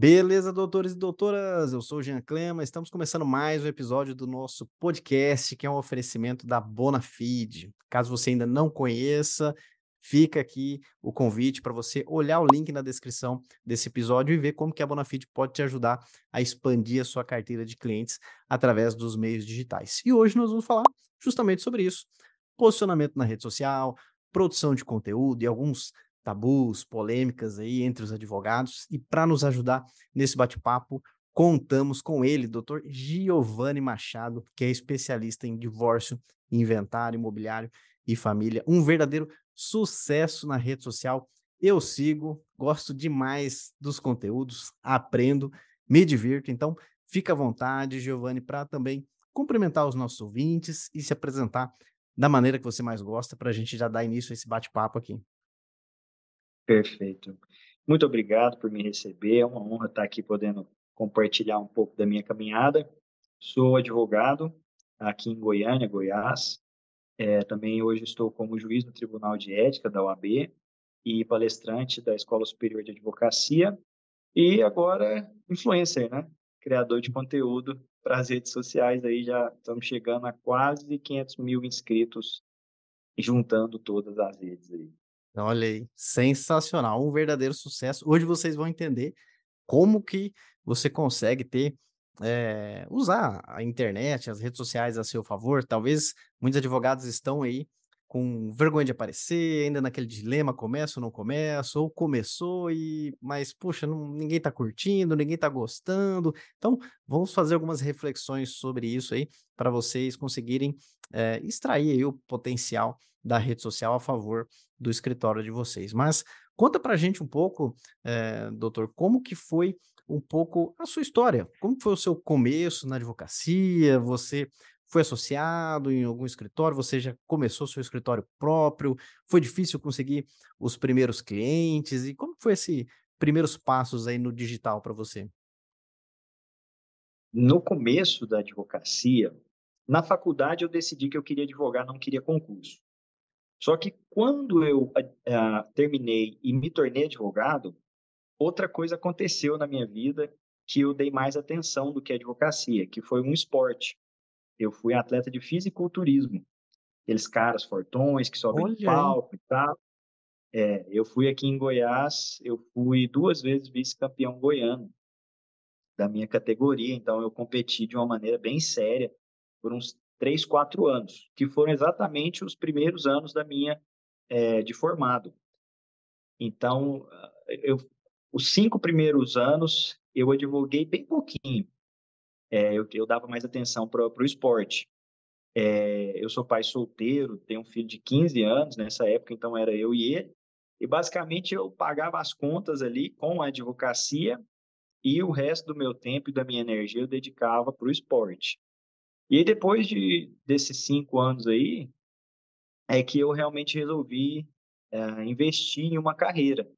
Beleza, doutores e doutoras? Eu sou o Jean Clema. Estamos começando mais um episódio do nosso podcast, que é um oferecimento da Bonafide. Caso você ainda não conheça, fica aqui o convite para você olhar o link na descrição desse episódio e ver como que a Bonafide pode te ajudar a expandir a sua carteira de clientes através dos meios digitais. E hoje nós vamos falar justamente sobre isso: posicionamento na rede social, produção de conteúdo e alguns tabus, polêmicas aí entre os advogados. E para nos ajudar nesse bate-papo, contamos com ele, Dr. Giovanni Machado, que é especialista em divórcio, inventário imobiliário e família, um verdadeiro sucesso na rede social. Eu sigo, gosto demais dos conteúdos, aprendo, me divirto. Então, fica à vontade, Giovanni, para também cumprimentar os nossos ouvintes e se apresentar da maneira que você mais gosta, para a gente já dar início a esse bate-papo aqui. Perfeito. Muito obrigado por me receber. É uma honra estar aqui podendo compartilhar um pouco da minha caminhada. Sou advogado aqui em Goiânia, Goiás. É, também hoje estou como juiz no Tribunal de Ética da OAB e palestrante da Escola Superior de Advocacia e agora influencer, né? Criador de conteúdo para as redes sociais. Aí já estamos chegando a quase 500 mil inscritos, juntando todas as redes aí. Olha aí, sensacional, um verdadeiro sucesso. Hoje vocês vão entender como que você consegue ter é, usar a internet, as redes sociais a seu favor. Talvez muitos advogados estão aí com vergonha de aparecer, ainda naquele dilema, começa ou não começa, ou começou e, mas, puxa, não, ninguém está curtindo, ninguém está gostando. Então, vamos fazer algumas reflexões sobre isso aí, para vocês conseguirem é, extrair o potencial da rede social a favor do escritório de vocês. Mas conta para a gente um pouco, é, doutor, como que foi um pouco a sua história, como foi o seu começo na advocacia, você foi associado em algum escritório? Você já começou seu escritório próprio? Foi difícil conseguir os primeiros clientes? E como foi esses primeiros passos aí no digital para você? No começo da advocacia, na faculdade eu decidi que eu queria advogar, não queria concurso. Só que quando eu uh, terminei e me tornei advogado, outra coisa aconteceu na minha vida que eu dei mais atenção do que a advocacia, que foi um esporte eu fui atleta de fisiculturismo. Aqueles caras fortões que sobem Olha no palco e tal. É, eu fui aqui em Goiás, eu fui duas vezes vice-campeão goiano da minha categoria, então eu competi de uma maneira bem séria por uns três, quatro anos, que foram exatamente os primeiros anos da minha é, de formado. Então, eu, os cinco primeiros anos eu advoguei bem pouquinho, é, eu, eu, dava mais atenção para o esporte. É, eu sou pai solteiro, tenho um filho de 15 anos nessa época, então era eu e ele. E basicamente eu pagava as contas ali com a advocacia e o resto do meu tempo e da minha energia eu dedicava para o esporte. E aí, depois de, desses cinco anos aí, é que eu realmente resolvi é, investir em uma carreira.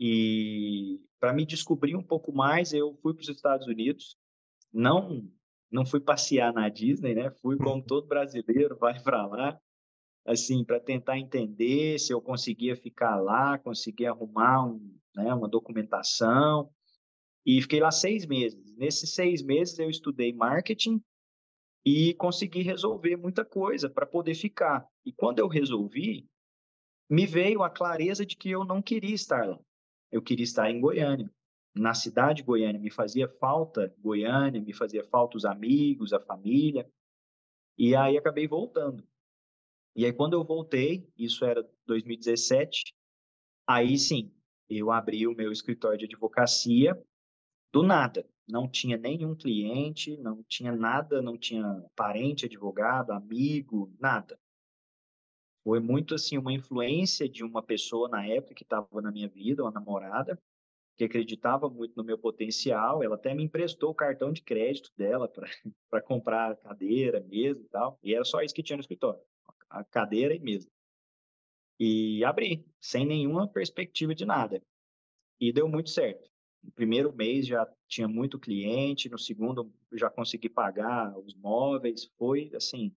E para me descobrir um pouco mais, eu fui para os Estados Unidos, não não fui passear na Disney, né? Fui como uhum. todo brasileiro, vai para lá, assim, para tentar entender se eu conseguia ficar lá, conseguir arrumar um, né, uma documentação. E fiquei lá seis meses. Nesses seis meses eu estudei marketing e consegui resolver muita coisa para poder ficar. E quando eu resolvi, me veio a clareza de que eu não queria estar lá. Eu queria estar em Goiânia na cidade de Goiânia me fazia falta Goiânia, me fazia falta os amigos, a família. E aí acabei voltando. E aí quando eu voltei, isso era 2017, aí sim, eu abri o meu escritório de advocacia do nada. Não tinha nenhum cliente, não tinha nada, não tinha parente advogado, amigo, nada. Foi muito assim uma influência de uma pessoa na época que estava na minha vida, uma namorada, que acreditava muito no meu potencial. Ela até me emprestou o cartão de crédito dela para comprar cadeira, mesa e tal. E era só isso que tinha no escritório: a cadeira e mesa. E abri, sem nenhuma perspectiva de nada. E deu muito certo. No primeiro mês já tinha muito cliente, no segundo já consegui pagar os móveis. Foi assim.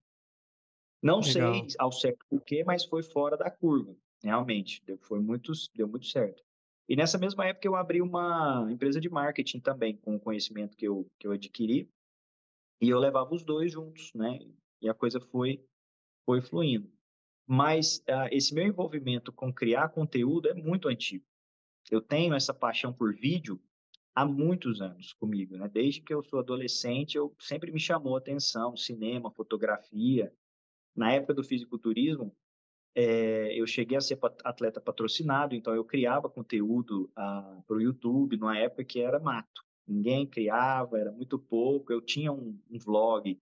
Não Legal. sei ao certo por quê, mas foi fora da curva, realmente. Deu, foi muito, deu muito certo. E nessa mesma época eu abri uma empresa de marketing também, com o conhecimento que eu, que eu adquiri, e eu levava os dois juntos, né? E a coisa foi, foi fluindo. Mas uh, esse meu envolvimento com criar conteúdo é muito antigo. Eu tenho essa paixão por vídeo há muitos anos comigo, né? Desde que eu sou adolescente, eu sempre me chamou a atenção, cinema, fotografia. Na época do fisiculturismo, é, eu cheguei a ser atleta patrocinado, então eu criava conteúdo ah, para o YouTube numa época que era mato. Ninguém criava, era muito pouco. Eu tinha um, um vlog.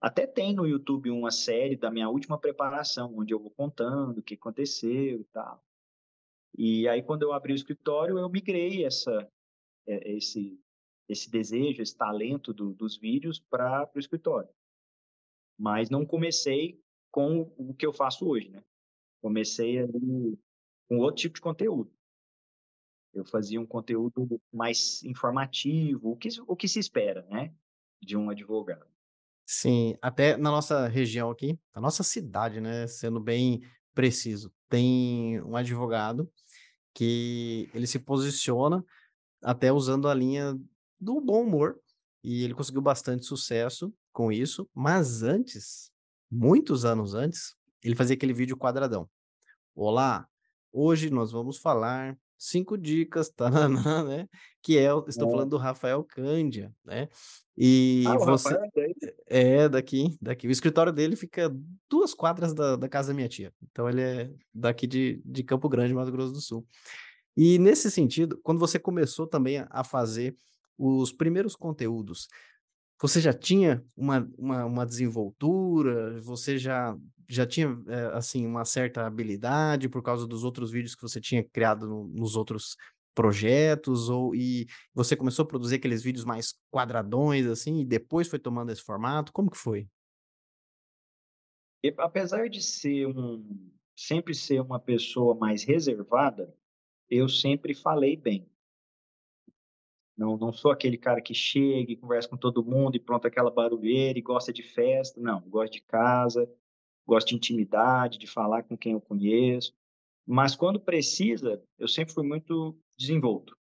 Até tem no YouTube uma série da minha última preparação, onde eu vou contando o que aconteceu e tal. E aí, quando eu abri o escritório, eu migrei essa, é, esse, esse desejo, esse talento do, dos vídeos para o escritório. Mas não comecei com o que eu faço hoje, né? Comecei ali com outro tipo de conteúdo. Eu fazia um conteúdo mais informativo, o que, o que se espera, né, de um advogado. Sim, até na nossa região aqui, na nossa cidade, né, sendo bem preciso, tem um advogado que ele se posiciona até usando a linha do bom humor, e ele conseguiu bastante sucesso com isso, mas antes, muitos anos antes, ele fazia aquele vídeo quadradão. Olá, hoje nós vamos falar cinco dicas, tananã, né? Que é, estou falando do Rafael Cândia, né? E ah, você é, é daqui, daqui. O escritório dele fica duas quadras da, da casa da minha tia. Então ele é daqui de, de Campo Grande, Mato Grosso do Sul. E nesse sentido, quando você começou também a fazer os primeiros conteúdos, você já tinha uma, uma, uma desenvoltura? Você já, já tinha, é, assim, uma certa habilidade por causa dos outros vídeos que você tinha criado no, nos outros projetos? Ou, e você começou a produzir aqueles vídeos mais quadradões, assim, e depois foi tomando esse formato? Como que foi? E, apesar de ser um, sempre ser uma pessoa mais reservada, eu sempre falei bem. Não, não sou aquele cara que chega e conversa com todo mundo e pronto, aquela barulheira e gosta de festa. Não, gosto de casa, gosto de intimidade, de falar com quem eu conheço. Mas quando precisa, eu sempre fui muito desenvolto.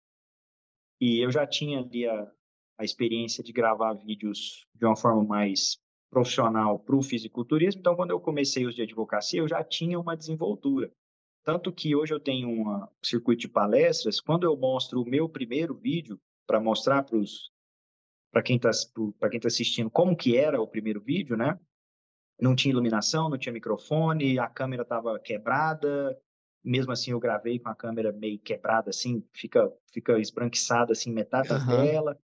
E eu já tinha ali a, a experiência de gravar vídeos de uma forma mais profissional para o fisiculturismo. Então, quando eu comecei os de advocacia, eu já tinha uma desenvoltura. Tanto que hoje eu tenho um circuito de palestras, quando eu mostro o meu primeiro vídeo, para mostrar para quem está para quem tá assistindo como que era o primeiro vídeo, né? Não tinha iluminação, não tinha microfone, a câmera estava quebrada. Mesmo assim, eu gravei com a câmera meio quebrada, assim, fica fica esbranquiçada assim metade da uhum. tela.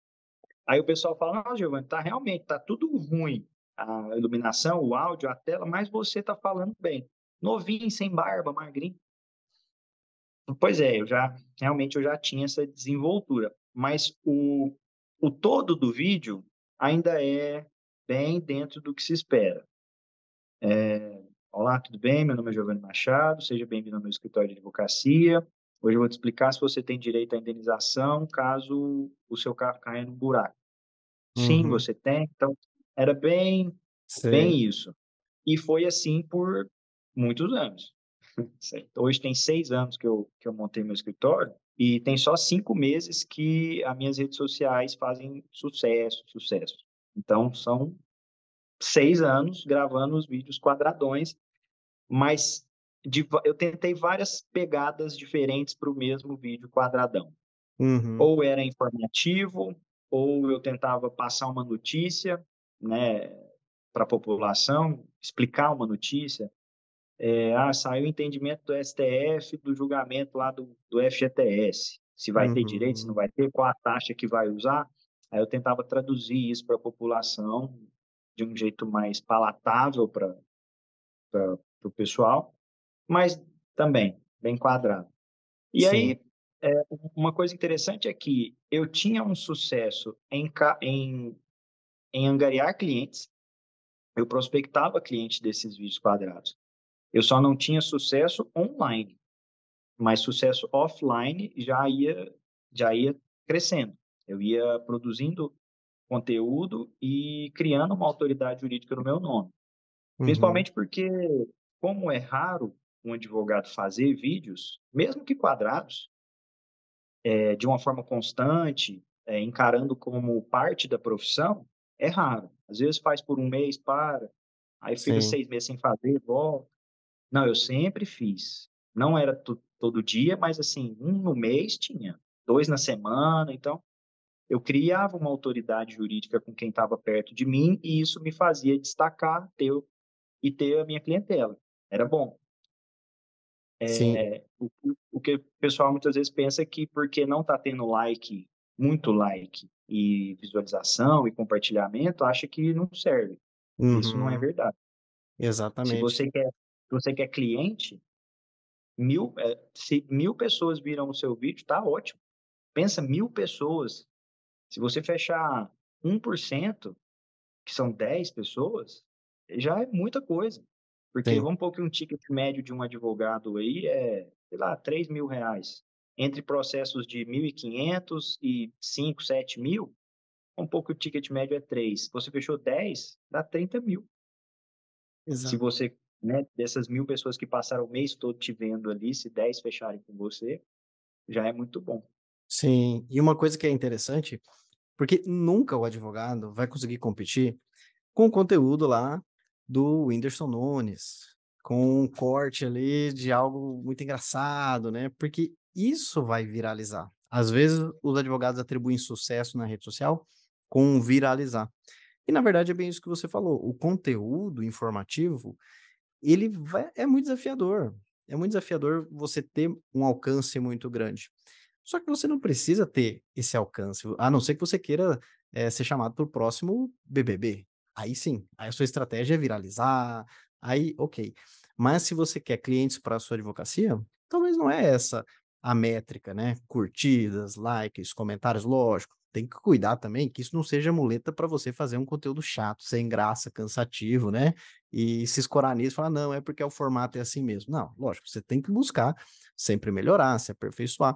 Aí o pessoal fala: "Não, Giovanni, tá realmente tá tudo ruim, a iluminação, o áudio, a tela, mas você tá falando bem. Novinho, sem barba, magrinho. Pois é, eu já realmente eu já tinha essa desenvoltura mas o, o todo do vídeo ainda é bem dentro do que se espera. É, Olá, tudo bem? Meu nome é Giovanni Machado, seja bem-vindo ao meu escritório de advocacia. Hoje eu vou te explicar se você tem direito à indenização caso o seu carro caia no buraco. Uhum. Sim, você tem. Então, era bem, bem isso. E foi assim por muitos anos. Hoje tem seis anos que eu, que eu montei meu escritório e tem só cinco meses que as minhas redes sociais fazem sucesso, sucesso. Então, são seis anos gravando os vídeos quadradões, mas de, eu tentei várias pegadas diferentes para o mesmo vídeo quadradão. Uhum. Ou era informativo, ou eu tentava passar uma notícia né, para a população, explicar uma notícia. É, ah, saiu o entendimento do STF do julgamento lá do, do FGTS. Se vai uhum. ter direito, se não vai ter, qual a taxa que vai usar. Aí eu tentava traduzir isso para a população de um jeito mais palatável para o pessoal, mas também bem quadrado. E Sim. aí, é, uma coisa interessante é que eu tinha um sucesso em, em, em angariar clientes, eu prospectava clientes desses vídeos quadrados. Eu só não tinha sucesso online, mas sucesso offline já ia já ia crescendo. Eu ia produzindo conteúdo e criando uma autoridade jurídica no meu nome. Uhum. Principalmente porque, como é raro um advogado fazer vídeos, mesmo que quadrados, é, de uma forma constante, é, encarando como parte da profissão, é raro. Às vezes faz por um mês, para, aí fica Sim. seis meses sem fazer, volta. Não, eu sempre fiz. Não era todo dia, mas assim, um no mês tinha, dois na semana, então eu criava uma autoridade jurídica com quem estava perto de mim e isso me fazia destacar ter, e ter a minha clientela. Era bom. Sim. É, o, o que o pessoal muitas vezes pensa é que porque não está tendo like, muito like e visualização e compartilhamento, acha que não serve. Isso não é Uhum. verdade. Se Exatamente. você quer, se você quer cliente, mil, é, se mil pessoas viram o seu vídeo, tá ótimo. Pensa mil pessoas. Se você fechar 1%, que são 10 pessoas, já é muita coisa. Porque Sim. vamos pôr que um ticket médio de um advogado aí é, sei lá, 3 mil reais. Entre processos de 1.500 e 5, 7 mil, um pouco o ticket médio é 3. Você fechou 10, dá 30 mil. Se Exato. você, né, dessas mil pessoas que passaram o mês todo te vendo ali, se 10 fecharem com você, já é muito bom. Sim, e uma coisa que é interessante, porque nunca o advogado vai conseguir competir com o conteúdo lá do Whindersson Nunes, com um corte ali de algo muito engraçado, né, porque isso vai viralizar. Às vezes os advogados atribuem sucesso na rede social com viralizar. E na verdade é bem isso que você falou, o conteúdo informativo, ele vai é muito desafiador, é muito desafiador você ter um alcance muito grande. Só que você não precisa ter esse alcance, a não ser que você queira, eh, ser chamado para o próximo BBB. Aí sim, aí a sua estratégia é viralizar, aí ok. Mas se você quer clientes para a sua advocacia, talvez não é essa a métrica, né, curtidas, likes, comentários, lógico, tem que cuidar também que isso não seja muleta para você fazer um conteúdo chato, sem graça, cansativo, né, e se escorar nisso falar: "Não, é porque o formato é assim mesmo". Não, lógico, você tem que buscar sempre melhorar, se aperfeiçoar.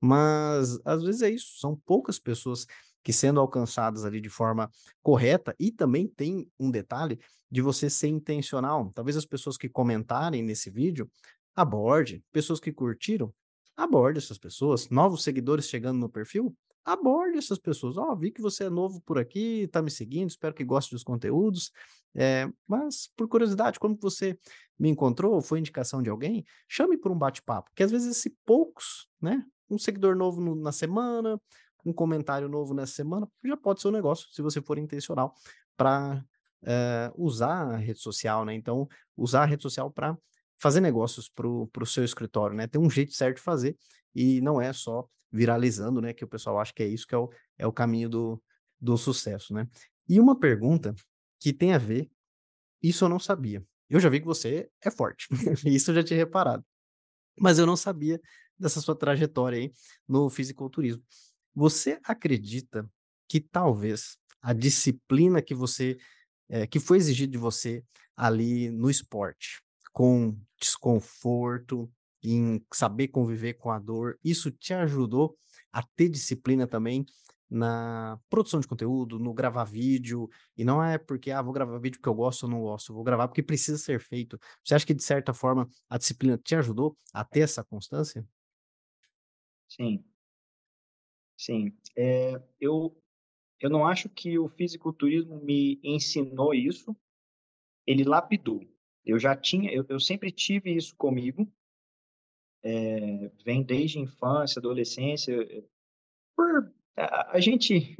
Mas às vezes é isso, são poucas pessoas que sendo alcançadas ali de forma correta e também tem um detalhe de você ser intencional. Talvez as pessoas que comentarem nesse vídeo, aborde. Pessoas que curtiram, aborde essas pessoas. Novos seguidores chegando no perfil, aborde essas pessoas. Ó, vi que você é novo por aqui, tá me seguindo, espero que goste dos conteúdos. É, mas por curiosidade, como você me encontrou? Foi indicação de alguém? Chame por um bate-papo, porque às vezes esse poucos, né, um seguidor novo no na semana, um comentário novo nessa semana, já pode ser um negócio, se você for intencional para eh, usar a rede social, né. Então, usar a rede social para fazer negócios para o seu escritório, né. Tem um jeito certo de fazer, e não é só viralizando, né, que o pessoal acha que é isso que é o é o caminho do do sucesso, né. E uma pergunta que tem a ver, isso eu não sabia. Eu já vi que você é forte, isso eu já tinha reparado. Mas eu não sabia dessa sua trajetória aí no fisiculturismo. Você acredita que talvez a disciplina que você, eh, que foi exigida de você ali no esporte, com desconforto, em saber conviver com a dor, isso te ajudou a ter disciplina também na produção de conteúdo, no gravar vídeo, e não é porque, ah, vou gravar vídeo porque eu gosto ou não gosto, vou gravar porque precisa ser feito. Você acha que de certa forma a disciplina te ajudou a ter essa constância? Sim, sim. É, eu, eu não acho que o fisiculturismo me ensinou isso, ele lapidou. Eu já tinha, eu, eu sempre tive isso comigo, é, vem desde infância, adolescência, eh, por a, a gente,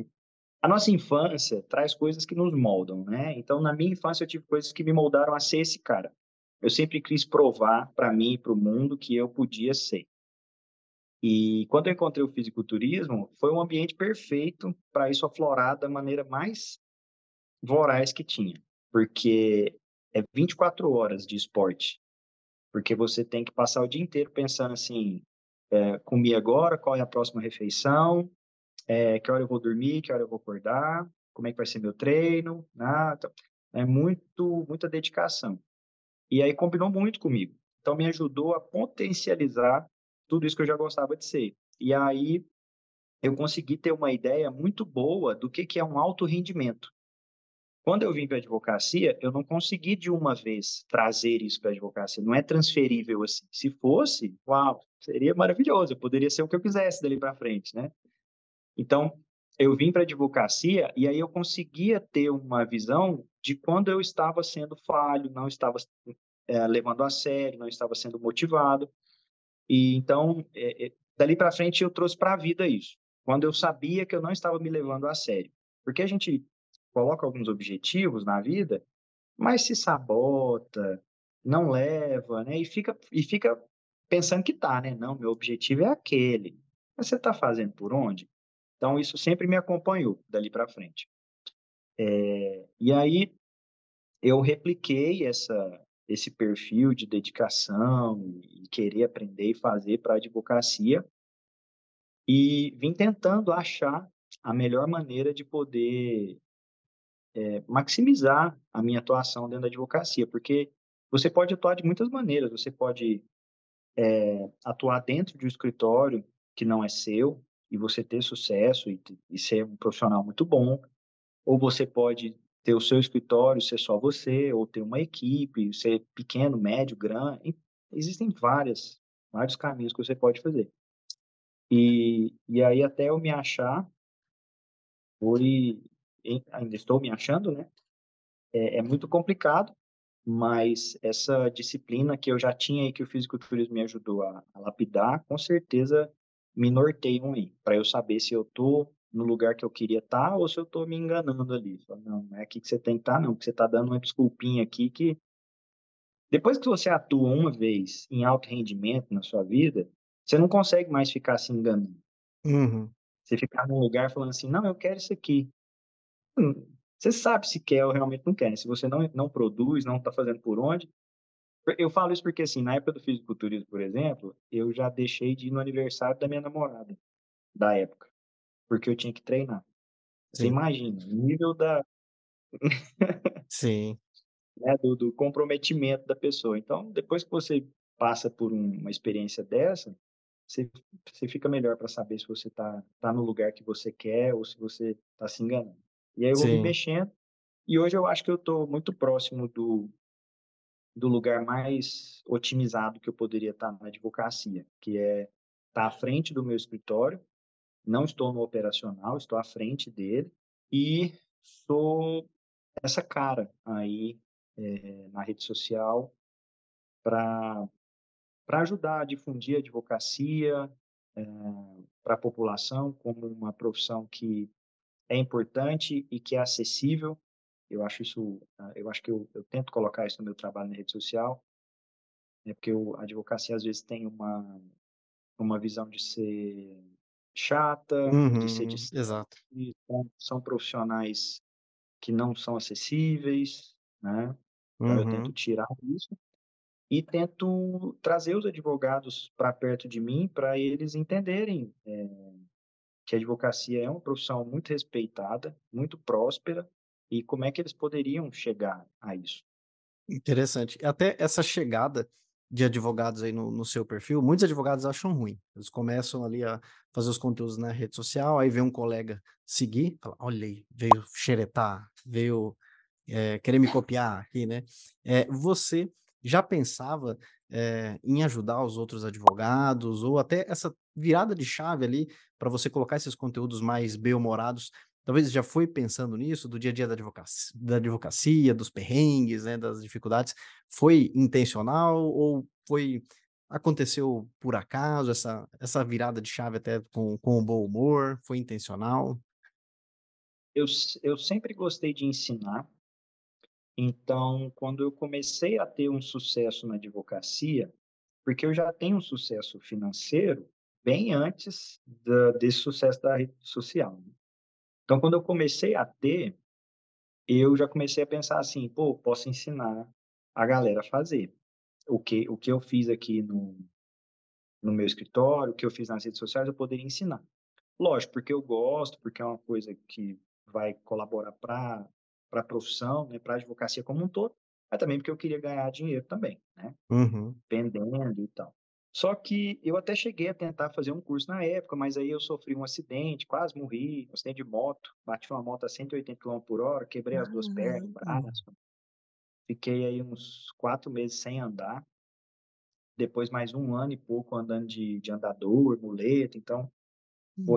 a nossa infância traz coisas que nos moldam, né? Então, na minha infância, eu tive coisas que me moldaram a ser esse cara. Eu sempre quis provar para mim e para o mundo que eu podia ser. E quando eu encontrei o fisiculturismo, foi um ambiente perfeito para isso aflorar da maneira mais voraz que tinha, porque é 24 horas de esporte, porque você tem que passar o dia inteiro pensando assim, é, comi agora, qual é a próxima refeição, é, que hora eu vou dormir, que hora eu vou acordar, como é que vai ser meu treino, nada. É muito, muita dedicação. E aí combinou muito comigo. Então me ajudou a potencializar tudo isso que eu já gostava de ser. E aí eu consegui ter uma ideia muito boa do que que é um alto rendimento. Quando eu vim para a advocacia, eu não consegui de uma vez trazer isso para a advocacia. Não é transferível assim. Se fosse, uau, seria maravilhoso. Eu poderia ser o que eu quisesse dali para frente, né? Então, eu vim para a advocacia e aí eu conseguia ter uma visão de quando eu estava sendo falho, não estava é, levando a sério, não estava sendo motivado. E então, é, é, dali para frente, eu trouxe para a vida isso. Quando eu sabia que eu não estava me levando a sério. Porque a gente coloca alguns objetivos na vida, mas se sabota, não leva, né? E fica, e fica pensando que tá, né? Não, meu objetivo é aquele. Mas você está fazendo por onde? Então, isso sempre me acompanhou dali para frente. É, e aí, eu repliquei essa, esse perfil de dedicação e querer aprender e fazer para a advocacia e vim tentando achar a melhor maneira de poder é, maximizar a minha atuação dentro da advocacia, porque você pode atuar de muitas maneiras. Você pode é, atuar dentro de um escritório que não é seu, e você ter sucesso e, e ser um profissional muito bom, ou você pode ter o seu escritório, ser só você, ou ter uma equipe, ser pequeno, médio, grande. Existem várias, vários caminhos que você pode fazer. E, e aí, até eu me achar, foi, ainda estou me achando, né? É, é, muito complicado, mas essa disciplina que eu já tinha e que o fisiculturismo me ajudou a, a lapidar, com certeza me norteiam aí, para eu saber se eu estou no lugar que eu queria estar tá, ou se eu estou me enganando ali. Falo, não, não é aqui que você tem que estar, tá, não, porque você está dando uma desculpinha aqui que. Depois que você atua uma vez em alto rendimento na sua vida, você não consegue mais ficar se enganando. Uhum. Você ficar num lugar falando assim, não, eu quero isso aqui. Você sabe se quer ou realmente não quer. Né? Se você não, não produz, não está fazendo por onde, eu falo isso porque, assim, na época do fisiculturismo, por exemplo, eu já deixei de ir no aniversário da minha namorada, da época, porque eu tinha que treinar. Sim. Você imagina, o nível da... Sim. Né, do, do, comprometimento da pessoa. Então, depois que você passa por um, uma experiência dessa, você, você fica melhor para saber se você está tá no lugar que você quer ou se você está se enganando. E aí eu vou Sim. me mexendo, e hoje eu acho que eu estou muito próximo do, do lugar mais otimizado que eu poderia estar na advocacia, que é estar à frente do meu escritório, não estou no operacional, estou à frente dele e sou essa cara aí é, na rede social para para ajudar a difundir a advocacia é, para a população como uma profissão que é importante e que é acessível eu acho isso, ah, eu acho que eu, eu tento colocar isso no meu trabalho na rede social, né, porque eu, a advocacia às vezes tem uma, uma visão de ser chata, uhum, de ser distante, exato. São, são, profissionais que não são acessíveis, né? Então uhum. eu tento tirar isso e tento trazer os advogados para perto de mim para eles entenderem é, que a advocacia é uma profissão muito respeitada, muito próspera e como é que eles poderiam chegar a isso. Interessante. Até essa chegada de advogados aí no, no, seu perfil, muitos advogados acham ruim. Eles começam ali a fazer os conteúdos na rede social, aí vê um colega seguir, fala, olha aí, veio xeretar, veio é, querer me copiar aqui, né? É, você já pensava é, em ajudar os outros advogados, ou até essa virada de chave ali para você colocar esses conteúdos mais bem-humorados Talvez já foi pensando nisso, do dia a dia da advocacia, da advocacia dos perrengues, né, das dificuldades. Foi intencional ou foi aconteceu por acaso essa, essa virada de chave até com, com bom humor? Foi intencional? Eu, eu sempre gostei de ensinar. Então, quando eu comecei a ter um sucesso na advocacia, porque eu já tenho um sucesso financeiro bem antes da, desse sucesso da rede social. Né? Então, quando eu comecei a ter, eu já comecei a pensar assim, pô, posso ensinar a galera a fazer. O que, o que eu fiz aqui no, no meu escritório, o que eu fiz nas redes sociais, eu poderia ensinar. Lógico, porque eu gosto, porque é uma coisa que vai colaborar para a profissão, né, para a advocacia como um todo, mas também porque eu queria ganhar dinheiro também, né? Uhum. Vendendo e tal. Só que eu até cheguei a tentar fazer um curso na época, mas aí eu sofri um acidente, quase morri, um acidente de moto, bati uma moto a 180 km por hora, quebrei as duas pernas, braço. Fiquei aí uns quatro meses sem andar. Depois mais um ano e pouco andando de, de andador, muleta, então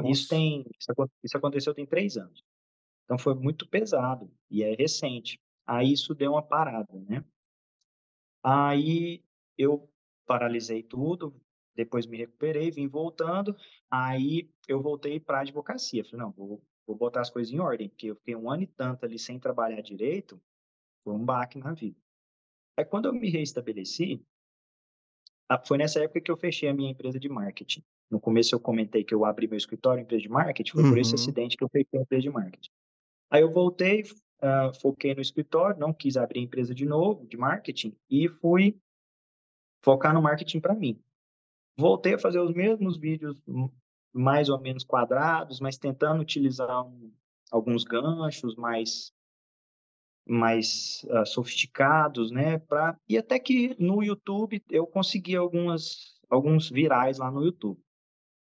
isso tem isso aconteceu tem três anos. Então foi muito pesado e é recente. Aí isso deu uma parada, né? Aí eu paralisei tudo, depois me recuperei, vim voltando, aí eu voltei para a advocacia. Falei, não, vou, vou botar as coisas em ordem, porque eu fiquei um ano e tanto ali sem trabalhar direito, foi um baque na vida. Aí quando eu me reestabeleci, foi nessa época que eu fechei a minha empresa de marketing. No começo eu comentei que eu abri meu escritório, empresa de marketing, foi uhum. por esse uhum. acidente que eu fechei a empresa de marketing. Aí eu voltei, uh, foquei no escritório, não quis abrir a empresa de novo, de marketing, e fui focar no marketing para mim. Voltei a fazer os mesmos vídeos mais ou menos quadrados, mas tentando utilizar um, alguns ganchos mais mais uh, sofisticados, né? Pra... E até que no YouTube eu consegui algumas, alguns virais lá no YouTube.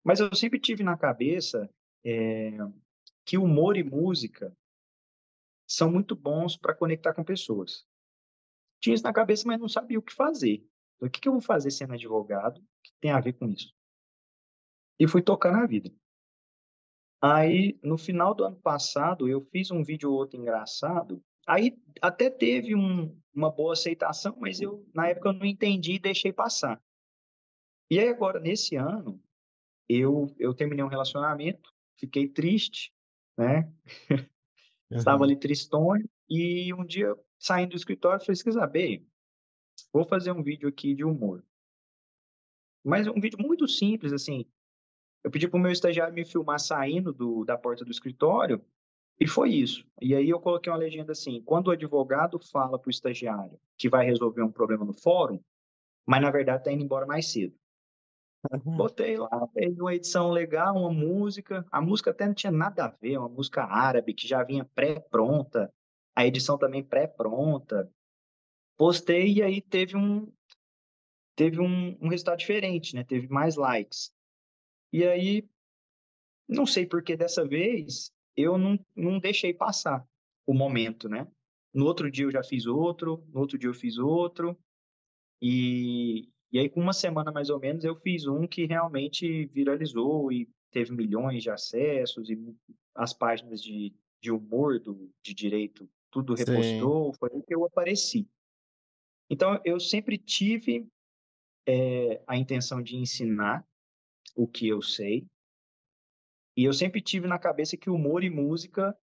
Mas eu sempre tive na cabeça é, que humor e música são muito bons para conectar com pessoas. Tinha isso na cabeça, mas não sabia o que fazer. Então, o que, que eu vou fazer sendo advogado que tem a ver com isso? E fui tocar na vida. Aí, no final do ano passado, eu fiz um vídeo ou outro engraçado. Aí até teve um, uma boa aceitação, mas eu, na época, eu não entendi e deixei passar. E aí, agora, nesse ano, eu, eu terminei um relacionamento, fiquei triste, né? Uhum. Estava ali tristonho, e um dia, saindo do escritório, falei, quer saber? Vou fazer um vídeo aqui de humor. Mas um vídeo muito simples, assim. Eu pedi para o meu estagiário me filmar saindo do, da porta do escritório e foi isso. E aí eu coloquei uma legenda assim: quando o advogado fala para o estagiário que vai resolver um problema no fórum, mas na verdade está indo embora mais cedo. Uhum. Botei lá, fez uma edição legal, uma música. A música até não tinha nada a ver, uma música árabe que já vinha pré-pronta. A edição também pré-pronta postei e aí teve um teve um, um resultado diferente, né? Teve mais likes. E aí, não sei porque dessa vez eu não, não deixei passar o momento, né? No outro dia eu já fiz outro, no outro dia eu fiz outro. E, e aí, com uma semana mais ou menos, eu fiz um que realmente viralizou e teve milhões de acessos e as páginas de, de humor do, de direito, tudo repostou, Sim. foi aí que eu apareci. Então, eu sempre tive é, a intenção de ensinar o que eu sei, e eu sempre tive na cabeça que humor e música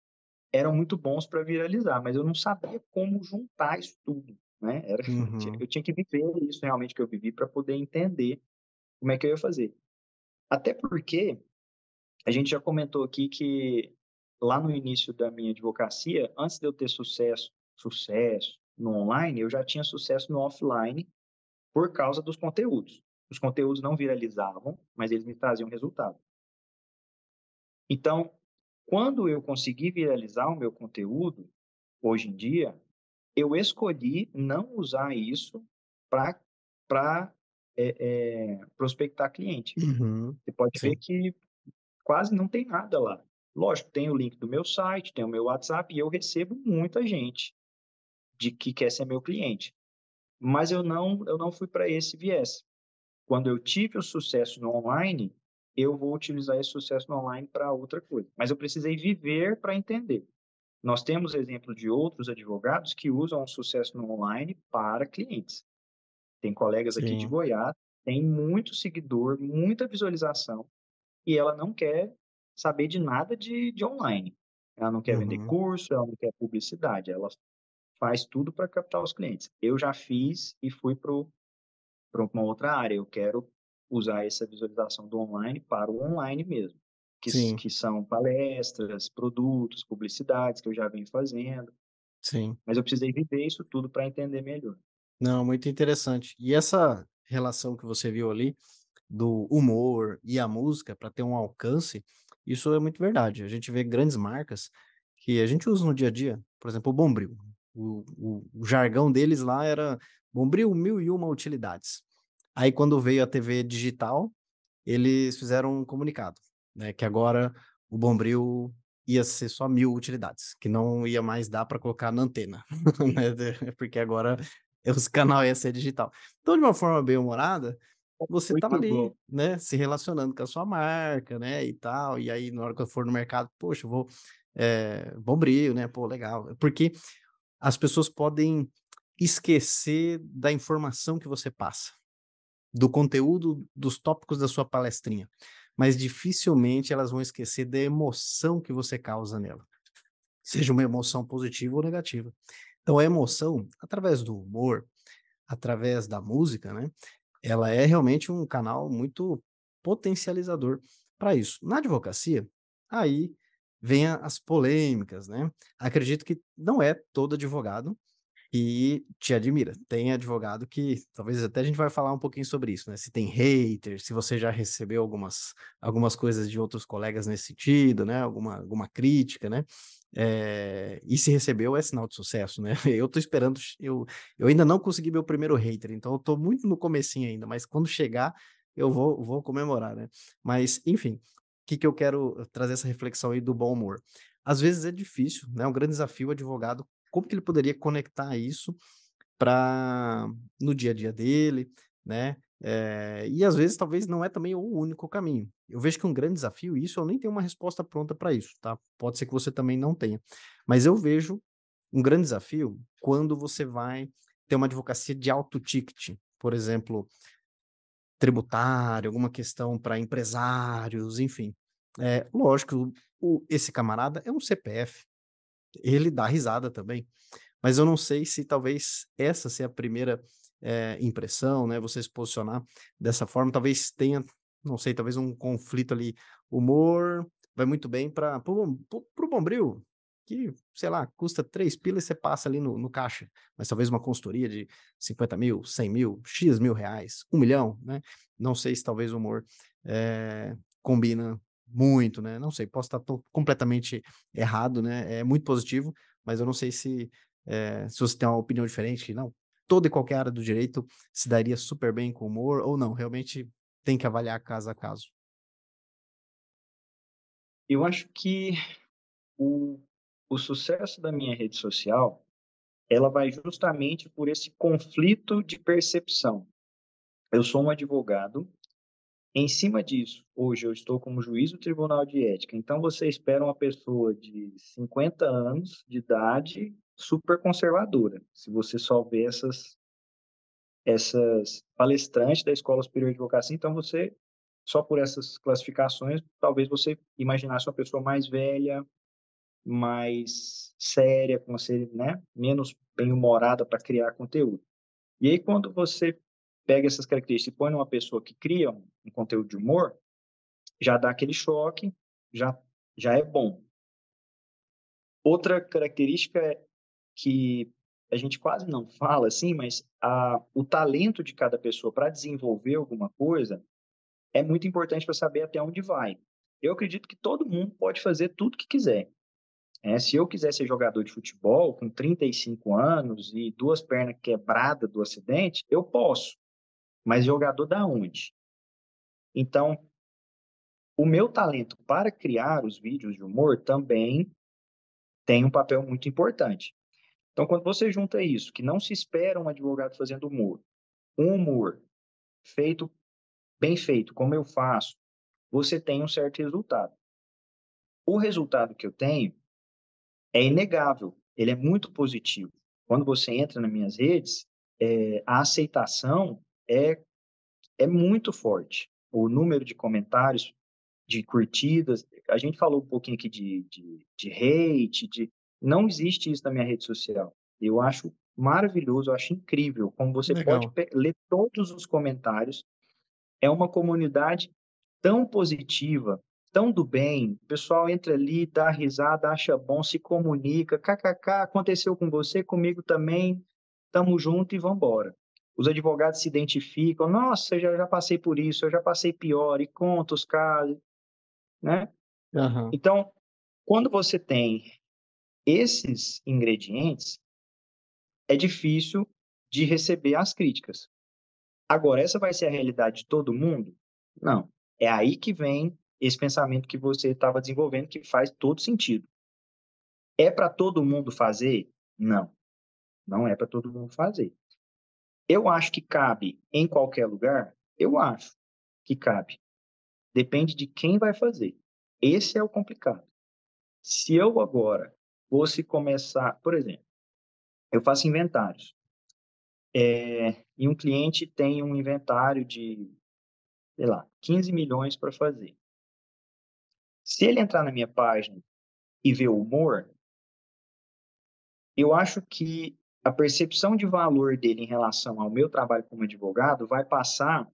eram muito bons para viralizar, mas eu não sabia como juntar isso tudo, né? Era, uhum. Eu tinha que viver isso realmente que eu vivi para poder entender como é que eu ia fazer. Até porque a gente já comentou aqui que lá no início da minha advocacia, antes de eu ter sucesso, sucesso, no online, eu já tinha sucesso no offline por causa dos conteúdos. Os conteúdos não viralizavam, mas eles me traziam resultado. Então, quando eu consegui viralizar o meu conteúdo, hoje em dia, eu escolhi não usar isso para é, é, prospectar cliente. Uhum, Você pode sim. ver que quase não tem nada lá. Lógico, tem o link do meu site, tem o meu WhatsApp e eu recebo muita gente de que quer ser meu cliente. Mas eu não, eu não fui para esse viés. Quando eu tive o sucesso no online, eu vou utilizar esse sucesso no online para outra coisa. Mas eu precisei viver para entender. Nós temos exemplo de outros advogados que usam o sucesso no online para clientes. Tem colegas Sim. aqui de Goiás, tem muito seguidor, muita visualização, e ela não quer saber de nada de, de online. Ela não quer uhum. vender curso, ela não quer publicidade, ela faz tudo para captar os clientes. Eu já fiz e fui para uma outra área. Eu quero usar essa visualização do online para o online mesmo, que, que são palestras, produtos, publicidades que eu já venho fazendo. Sim. Mas eu precisei viver isso tudo para entender melhor. Não, muito interessante. E essa relação que você viu ali do humor e a música para ter um alcance, isso é muito verdade. A gente vê grandes marcas que a gente usa no dia a dia, por exemplo, o Bombril. O, o, o jargão deles lá era Bombril mil e uma utilidades. Aí, quando veio a TV digital, eles fizeram um comunicado, né, que agora o Bombril ia ser só mil utilidades, que não ia mais dar para colocar na antena, né, porque agora os canal ia ser digital. Então, de uma forma bem humorada, você estava ali, bom. né, se relacionando com a sua marca, né, e tal, e aí na hora que eu for no mercado, poxa, eu vou, eh, Bombril, né, pô, legal. Porque as pessoas podem esquecer da informação que você passa, do conteúdo, dos tópicos da sua palestrinha, mas dificilmente elas vão esquecer da emoção que você causa nela, seja uma emoção positiva ou negativa. Então a emoção, através do humor, através da música, né, ela é realmente um canal muito potencializador para isso. Na advocacia, aí vem a as polêmicas, né. Acredito que não é todo advogado que te admira. Tem advogado que talvez até a gente vai falar um pouquinho sobre isso, né, se tem hater, se você já recebeu algumas algumas coisas de outros colegas nesse sentido, né, alguma alguma crítica, né, eh, e se recebeu é sinal de sucesso, né. Eu tô esperando eu eu ainda não consegui meu primeiro hater, então eu tô muito no comecinho ainda, mas quando chegar eu vou vou comemorar, né. Mas, enfim, que que eu quero trazer essa reflexão aí do bom humor. Às vezes é difícil, né, um grande desafio o advogado, como que ele poderia conectar isso para no dia a dia dele, né, eh, e às vezes talvez não é também o único caminho. Eu vejo que um grande desafio, isso eu nem tenho uma resposta pronta para isso, tá, pode ser que você também não tenha, mas eu vejo um grande desafio quando você vai ter uma advocacia de alto ticket, por exemplo, tributário, alguma questão para empresários, enfim. É, lógico, o esse camarada é um CPF, ele dá risada também, mas eu não sei se talvez essa seja a primeira, eh, impressão, né, você se posicionar dessa forma, talvez tenha, não sei, talvez um conflito ali, humor vai muito bem para o Bombril, que, sei lá, custa 3 pila e você passa ali no no caixa, mas talvez uma consultoria de 50.000, 100.000, X mil reais, 1.000.000, né, não sei se talvez o humor, eh, combina muito, né, não sei, posso estar completamente errado, né, é muito positivo, mas eu não sei se, eh, se você tem uma opinião diferente, não, toda e qualquer área do direito se daria super bem com humor ou não, realmente tem que avaliar caso a caso. Eu acho que o o sucesso da minha rede social, ela vai justamente por esse conflito de percepção. Eu sou um advogado, em cima disso, hoje eu estou como juiz do Tribunal de Ética, então você espera uma pessoa de 50 anos de idade, super conservadora, se você só vê essas essas palestrantes da Escola Superior de Advocacia, então você, só por essas classificações, talvez você imaginasse uma pessoa mais velha, mais séria, com você, né, menos bem-humorada para criar conteúdo. E aí quando você pega essas características e põe numa pessoa que cria um um conteúdo de humor, já dá aquele choque, já já é bom. Outra característica é que a gente quase não fala, assim, mas a o talento de cada pessoa para desenvolver alguma coisa é muito importante para saber até onde vai. Eu acredito que todo mundo pode fazer tudo que quiser. Eh, se eu quiser ser jogador de futebol com 35 anos e 2 perna quebrada do acidente, eu posso, mas jogador da onde? Então o meu talento para criar os vídeos de humor também tem um papel muito importante. Então quando você junta isso, que não se espera um advogado fazendo humor, um humor feito bem feito, como eu faço, você tem um certo resultado. O resultado que eu tenho é inegável, ele é muito positivo. Quando você entra nas minhas redes, eh, a aceitação é é muito forte. O número de comentários, de curtidas, a gente falou um pouquinho aqui de de de hate, de não existe isso na minha rede social. Eu acho maravilhoso, eu acho incrível como você pode Legal. pe ler todos os comentários. É uma comunidade tão positiva, tão do bem, o pessoal entra ali, dá risada, acha bom, se comunica, "kkk, aconteceu com você, comigo também, estamos junto e vamos embora". Os advogados se identificam, "Nossa, eu já já passei por isso, eu já passei pior", e conta os casos, né. Aham. Então, quando você tem esses ingredientes é difícil de receber as críticas. Agora, essa vai ser a realidade de todo mundo? Não. É aí que vem esse pensamento que você estava desenvolvendo, que faz todo sentido. É para todo mundo fazer? Não. Não é para todo mundo fazer. Eu acho que cabe em qualquer lugar? Eu acho que cabe. Depende de quem vai fazer. Esse é o complicado. Se eu agora fosse começar, por exemplo, eu faço inventários. É, e um cliente tem um inventário de, sei lá, 15 milhões para fazer. Se ele entrar na minha página e ver o humor, eu acho que a percepção de valor dele em relação ao meu trabalho como advogado vai passar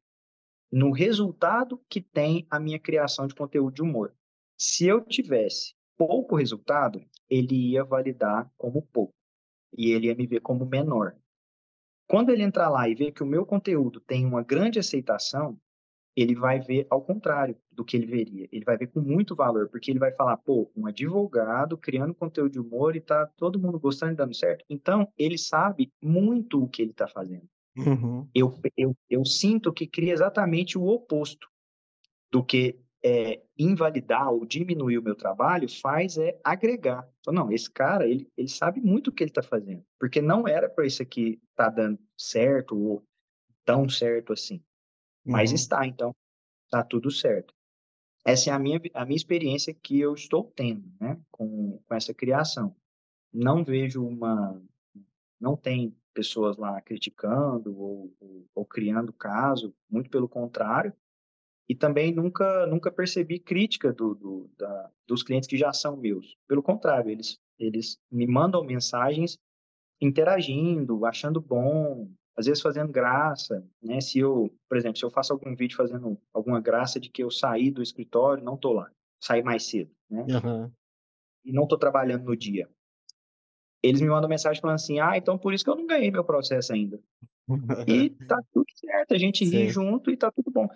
no resultado que tem a minha criação de conteúdo de humor. Se eu tivesse pouco resultado, ele ia validar como pouco e ele ia me ver como menor. Quando ele entrar lá e ver que o meu conteúdo tem uma grande aceitação, ele vai ver ao contrário do que ele veria. Ele vai ver com muito valor, porque ele vai falar, pô, um advogado criando conteúdo de humor e tá todo mundo gostando e dando certo. Então, ele sabe muito o que ele está fazendo. Uhum. Eu, eu, eu sinto que cria exatamente o oposto do que é, invalidar ou diminuir o meu trabalho faz é agregar. Então, não, esse cara, ele, ele sabe muito o que ele está fazendo, porque não era para isso aqui tá dando certo ou tão certo assim. Mas uhum. está, então, está tudo certo. Essa é a minha, a minha experiência que eu estou tendo, né, com, com essa criação. Não vejo uma, não tem pessoas lá criticando ou, ou, ou criando caso, muito pelo contrário. E também nunca, nunca percebi crítica do, do, da, dos clientes que já são meus. Pelo contrário, eles, eles me mandam mensagens interagindo, achando bom, às vezes fazendo graça, né? Se eu, por exemplo, se eu faço algum vídeo fazendo alguma graça de que eu saí do escritório, não tô lá, saí mais cedo, né? Uhum. E não tô trabalhando no dia. Eles me mandam mensagem falando assim, ah, então por isso que eu não ganhei meu processo ainda. e tá tudo certo, a gente Sim. ri junto e tá tudo bom.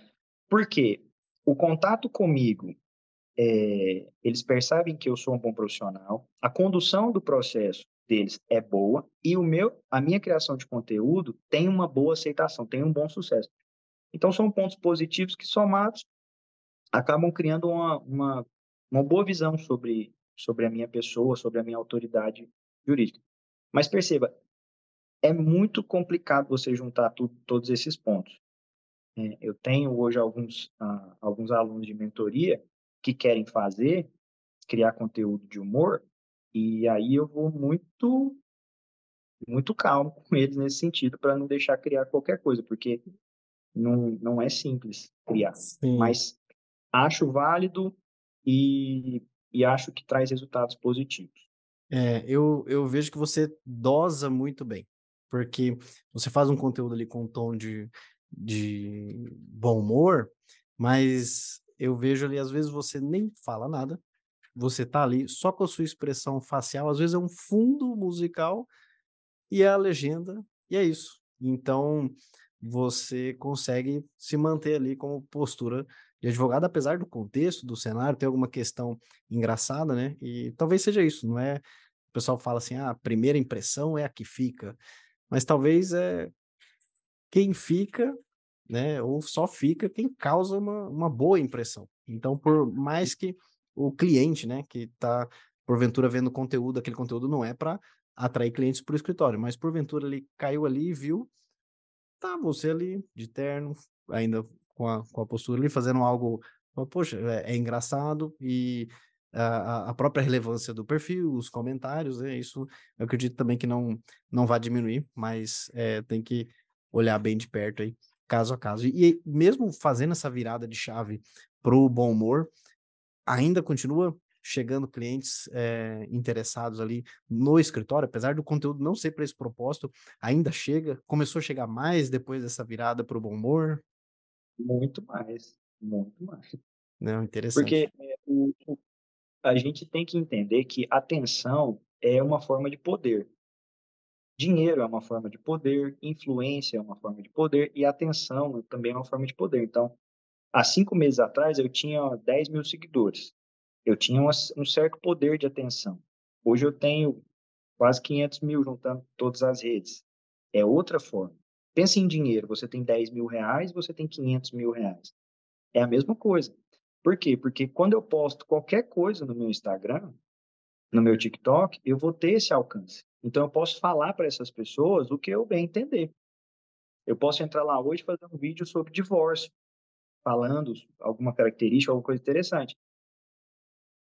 Por quê? O contato comigo, é, eles percebem que eu sou um bom profissional, a condução do processo deles é boa e o meu, a minha criação de conteúdo tem uma boa aceitação, tem um bom sucesso. Então são pontos positivos que somados acabam criando uma, uma, uma boa visão sobre sobre a minha pessoa, sobre a minha autoridade jurídica. Mas perceba, é muito complicado você juntar todos esses pontos. É, eu tenho hoje alguns uh, alguns alunos de mentoria que querem fazer criar conteúdo de humor e aí eu vou muito muito calmo com eles nesse sentido para não deixar criar qualquer coisa, porque não, não é simples criar. Sim. Mas acho válido e, e acho que traz resultados positivos. É, eu, eu vejo que você dosa muito bem, porque você faz um conteúdo ali com um tom de, de bom humor, mas eu vejo ali, às vezes, você nem fala nada, você tá ali só com a sua expressão facial, às vezes é um fundo musical e é a legenda, e é isso. Então, você consegue se manter ali como postura de advogado, apesar do contexto, do cenário, ter alguma questão engraçada, né? E talvez seja isso, não é? O pessoal fala assim, ah, a primeira impressão é a que fica, mas talvez é quem fica, né? Ou só fica quem causa uma, uma boa impressão. Então, por mais que o cliente, né, que está porventura vendo conteúdo, aquele conteúdo não é para atrair clientes para o escritório, mas porventura ele caiu ali e viu, tá você ali de terno, ainda com a, com a postura ali, fazendo algo, poxa, é, é engraçado e a, a, própria relevância do perfil, os comentários, é isso eu acredito também que não, não vai diminuir, mas é, tem que olhar bem de perto aí, caso a caso. E, e mesmo fazendo essa virada de chave para o bom humor, ainda continua chegando clientes é, interessados ali no escritório, apesar do conteúdo não ser para esse propósito, ainda chega? Começou a chegar mais depois dessa virada para o bom humor? Muito mais, muito mais. Não, interessante. Porque é, o, a gente tem que entender que atenção é uma forma de poder. Dinheiro é uma forma de poder, influência é uma forma de poder e atenção também é uma forma de poder. Então, Há cinco meses atrás, eu tinha 10 mil seguidores. Eu tinha um certo poder de atenção. Hoje eu tenho quase 500 mil juntando todas as redes. É outra forma. Pensa em dinheiro, você tem 10 mil reais, você tem 500 mil reais. É a mesma coisa. Por quê? Porque quando eu posto qualquer coisa no meu Instagram, no meu TikTok, eu vou ter esse alcance. Então, eu posso falar para essas pessoas o que eu bem entender. Eu posso entrar lá hoje e fazer um vídeo sobre divórcio, falando alguma característica, alguma coisa interessante.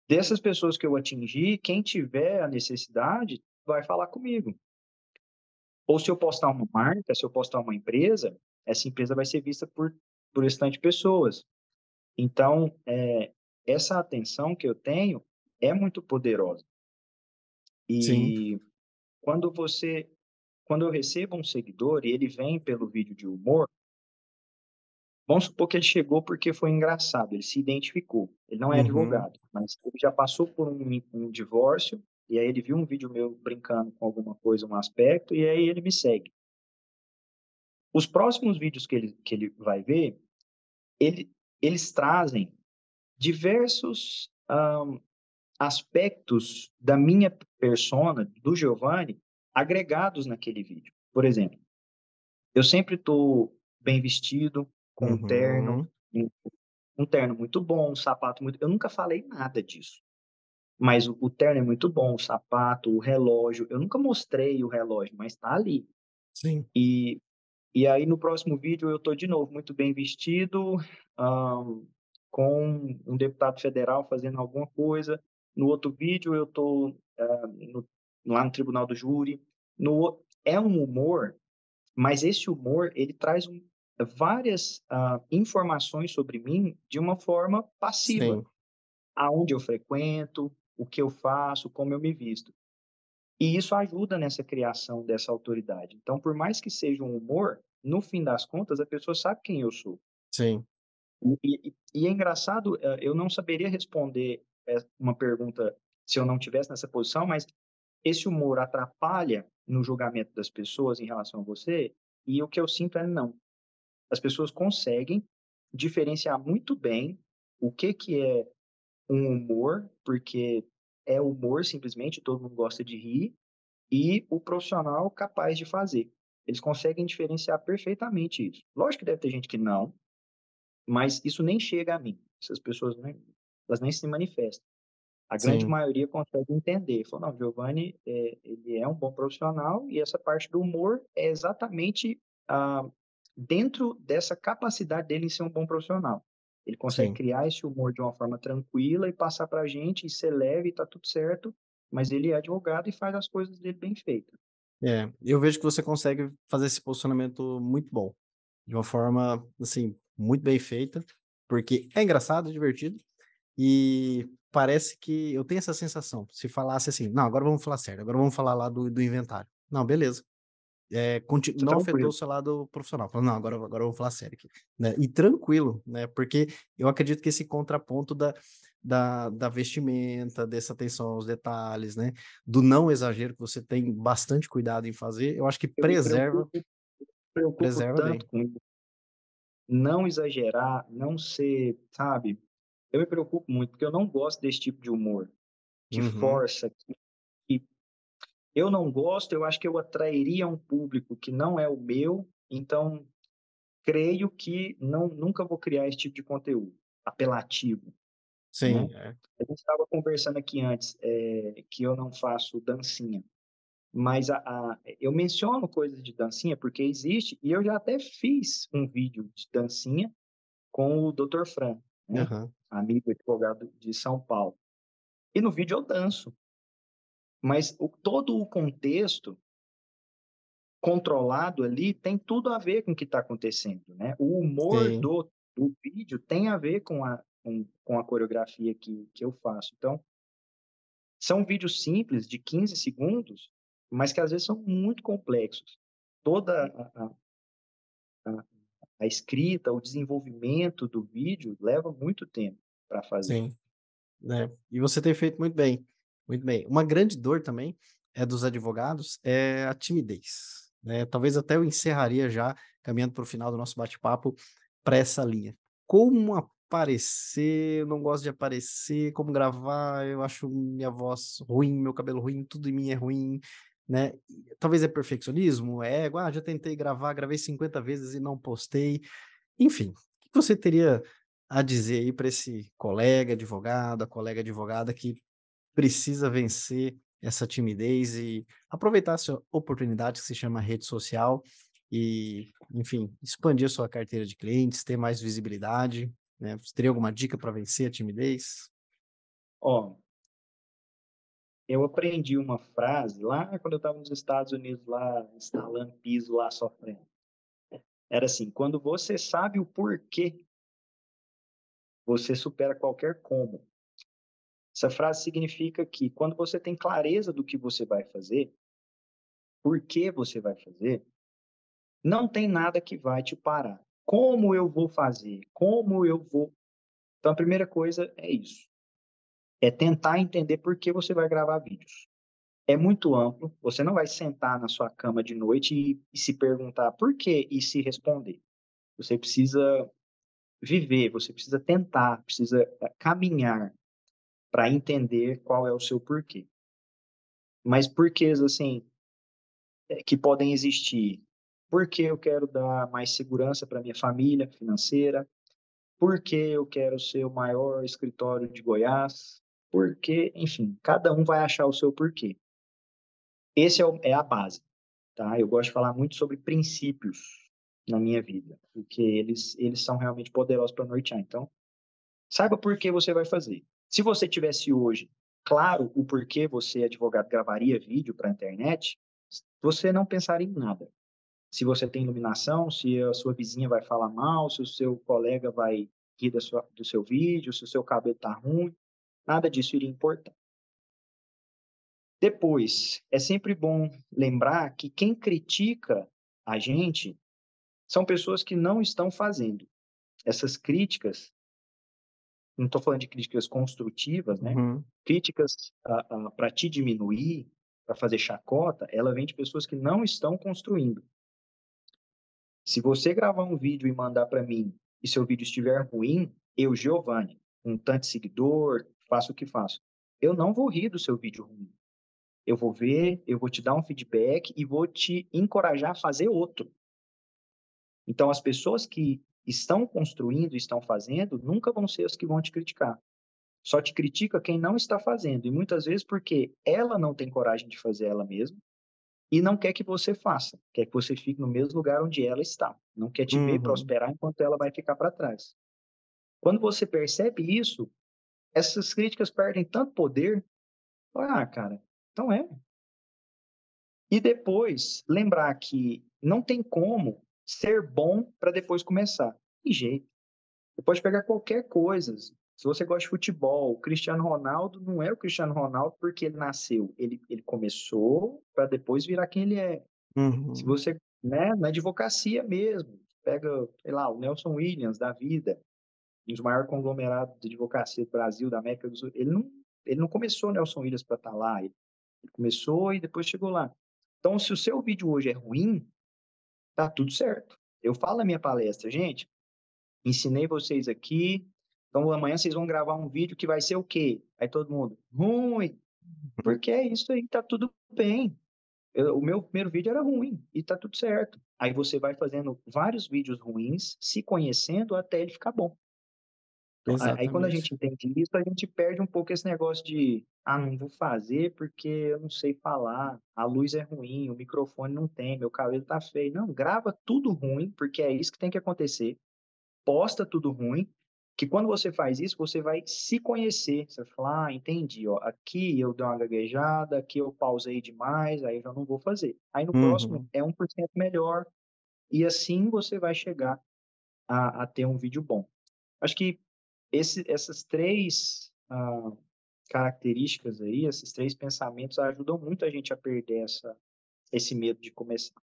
Dessas pessoas que eu atingir, quem tiver a necessidade vai falar comigo. Ou se eu postar uma marca, se eu postar uma empresa, essa empresa vai ser vista por, por de pessoas. Então, é, essa atenção que eu tenho é muito poderosa. E Sim. quando você, quando eu recebo um seguidor e ele vem pelo vídeo de humor, vamos supor que ele chegou porque foi engraçado, ele se identificou. Ele não é uhum. advogado, mas ele já passou por um, um divórcio e aí ele viu um vídeo meu brincando com alguma coisa, um aspecto, e aí ele me segue. Os próximos vídeos que ele, que ele vai ver, ele, eles trazem diversos um, aspectos da minha persona, do Giovanni, agregados naquele vídeo. Por exemplo, eu sempre estou bem vestido, com uhum. um terno, um, um terno muito bom, um sapato muito. Eu nunca falei nada disso. Mas o, o, terno é muito bom, o sapato, o relógio. Eu nunca mostrei o relógio, mas está ali. Sim. E, e aí no próximo vídeo eu estou de novo muito bem vestido, um, com um deputado federal fazendo alguma coisa. No outro vídeo eu estou uh, lá no tribunal do júri. No, é um humor, mas esse humor ele traz um, várias uh, informações sobre mim de uma forma passiva. Sim. Aonde eu frequento, o que eu faço, como eu me visto. E isso ajuda nessa criação dessa autoridade. Então, por mais que seja um humor, no fim das contas, a pessoa sabe quem eu sou. Sim. E, e, é engraçado, eh, eu não saberia responder eh, uma pergunta se eu não tivesse nessa posição, mas esse humor atrapalha no julgamento das pessoas em relação a você? E o que eu sinto é não. As pessoas conseguem diferenciar muito bem o que, que é um humor, porque é humor simplesmente, todo mundo gosta de rir, e o profissional capaz de fazer. Eles conseguem diferenciar perfeitamente isso. Lógico que deve ter gente que não, mas isso nem chega a mim. Essas pessoas nem, elas nem se manifestam. A grande Sim. maioria consegue entender. Falou, não, Giovanni, é, ele é um bom profissional e essa parte do humor é exatamente ah, dentro dessa capacidade dele em ser um bom profissional. Ele consegue Sim. criar esse humor de uma forma tranquila e passar para a gente e ser leve e tá tudo certo, mas ele é advogado e faz as coisas dele bem feitas. É, eu vejo que você consegue fazer esse posicionamento muito bom, de uma forma, assim, muito bem feita, porque é engraçado, divertido, e parece que eu tenho essa sensação, se falasse assim, não, agora vamos falar sério, agora vamos falar lá do, do inventário. Não, beleza, é, não afetou o seu lado profissional. Falou, não, agora, agora eu vou falar sério aqui. Né? E tranquilo, né? Porque eu acredito que esse contraponto da, da, da vestimenta, dessa atenção aos detalhes, né? Do não exagero que você tem bastante cuidado em fazer, eu acho que preserva. Eu preocupo, preserva tanto bem. com não exagerar, não ser, sabe? Eu me preocupo muito, porque eu não gosto desse tipo de humor, que uhum. força, que eu não gosto, eu acho que eu atrairia um público que não é o meu, então creio que não nunca vou criar esse tipo de conteúdo apelativo. Sim. Né? É. A gente estava conversando aqui antes é, que eu não faço dancinha, mas a, a, eu menciono coisas de dancinha porque existe e eu já até fiz um vídeo de dancinha com o Dr. Fran, né? uhum. amigo advogado de São Paulo. E no vídeo eu danço. Mas o, todo o contexto controlado ali tem tudo a ver com o que está acontecendo, né? O humor do, do vídeo tem a ver com a, com, com a coreografia que, que eu faço. Então, são vídeos simples, de 15 segundos, mas que às vezes são muito complexos. Toda a, a, a escrita, o desenvolvimento do vídeo leva muito tempo para fazer. Sim. É. E você tem feito muito bem. Muito bem. Uma grande dor também é dos advogados é a timidez. Né? Talvez até eu encerraria já, caminhando para o final do nosso bate-papo, para essa linha. Como aparecer? Eu não gosto de aparecer. Como gravar? Eu acho minha voz ruim, meu cabelo ruim, tudo em mim é ruim. né? Talvez é perfeccionismo, é, ah, já tentei gravar, gravei 50 vezes e não postei. Enfim, o que você teria a dizer aí para esse colega advogado, a colega advogada que precisa vencer essa timidez e aproveitar essa oportunidade que se chama rede social e, enfim, expandir a sua carteira de clientes, ter mais visibilidade, né? Você teria alguma dica para vencer a timidez? Ó, eu aprendi uma frase lá quando eu estava nos Estados Unidos, lá instalando piso, lá sofrendo. Era assim: quando você sabe o porquê, você supera qualquer como. Essa frase significa que quando você tem clareza do que você vai fazer, por que você vai fazer, não tem nada que vai te parar. Como eu vou fazer? Como eu vou? Então, a primeira coisa é isso. É tentar entender por que você vai gravar vídeos. É muito amplo, você não vai sentar na sua cama de noite e, e se perguntar por quê e se responder. Você precisa viver, você precisa tentar, precisa eh, caminhar para entender qual é o seu porquê. Mas porquês, assim, eh, que podem existir porque eu quero dar mais segurança para minha família financeira, porque eu quero ser o maior escritório de Goiás, porque, enfim, cada um vai achar o seu porquê. Esse é, o, é a base, tá? Eu gosto de falar muito sobre princípios na minha vida, porque eles, eles são realmente poderosos para nortear. Então, saiba por que você vai fazer. Se você tivesse hoje claro o porquê você, advogado, gravaria vídeo para a internet, você não pensaria em nada se você tem iluminação, se a sua vizinha vai falar mal, se o seu colega vai rir da sua, do seu vídeo, se o seu cabelo está ruim, nada disso iria importar. Depois, é sempre bom lembrar que quem critica a gente são pessoas que não estão fazendo. Essas críticas, não estou falando de críticas construtivas, né? Uhum. Críticas para te diminuir, para fazer chacota, ela vem de pessoas que não estão construindo. Se você gravar um vídeo e mandar para mim e seu vídeo estiver ruim, eu, Giovanni, um tanto seguidor, faço o que faço. Eu não vou rir do seu vídeo ruim. Eu vou ver, eu vou te dar um feedback e vou te encorajar a fazer outro. Então, as pessoas que estão construindo, estão fazendo, nunca vão ser as que vão te criticar. Só te critica quem não está fazendo. E muitas vezes porque ela não tem coragem de fazer ela mesma, e não quer que você faça, quer que você fique no mesmo lugar onde ela está, não quer te uhum. ver prosperar enquanto ela vai ficar para trás. Quando você percebe isso, essas críticas perdem tanto poder. Ah, cara, então é. E depois, lembrar que não tem como ser bom para depois começar. Tem jeito. Você pode pegar qualquer coisa. Se você gosta de futebol, o Cristiano Ronaldo não é o Cristiano Ronaldo porque ele nasceu. Ele, ele começou para depois virar quem ele é. Uhum. Se você, né, na advocacia mesmo, pega, sei lá, o Nelson Williams da vida, um dos maiores conglomerados de advocacia do Brasil, da América do Sul, ele não, ele não começou Nelson Williams para estar tá lá. Ele, ele começou e depois chegou lá. Então, se o seu vídeo hoje é ruim, tá tudo certo. Eu falo na minha palestra, gente, ensinei vocês aqui, então amanhã vocês vão gravar um vídeo que vai ser o quê? Aí todo mundo, ruim. Porque é isso aí, tá tudo bem. Eu, o meu primeiro vídeo era ruim e tá tudo certo. Aí você vai fazendo vários vídeos ruins, se conhecendo até ele ficar bom. Exatamente. Aí quando a gente entende isso, a gente perde um pouco esse negócio de, ah, não vou fazer porque eu não sei falar, a luz é ruim, o microfone não tem, meu cabelo tá feio. Não, grava tudo ruim, porque é isso que tem que acontecer. Posta tudo ruim, que quando você faz isso, você vai se conhecer. Você vai falar, ah, entendi, ó, aqui eu dei uma gaguejada, aqui eu pausei demais, aí eu já não vou fazer. Aí no uhum. próximo é 1% melhor, e assim você vai chegar a, a ter um vídeo bom. Acho que esse, essas três ah, características aí, esses três pensamentos ajudam muito a gente a perder essa, esse medo de começar.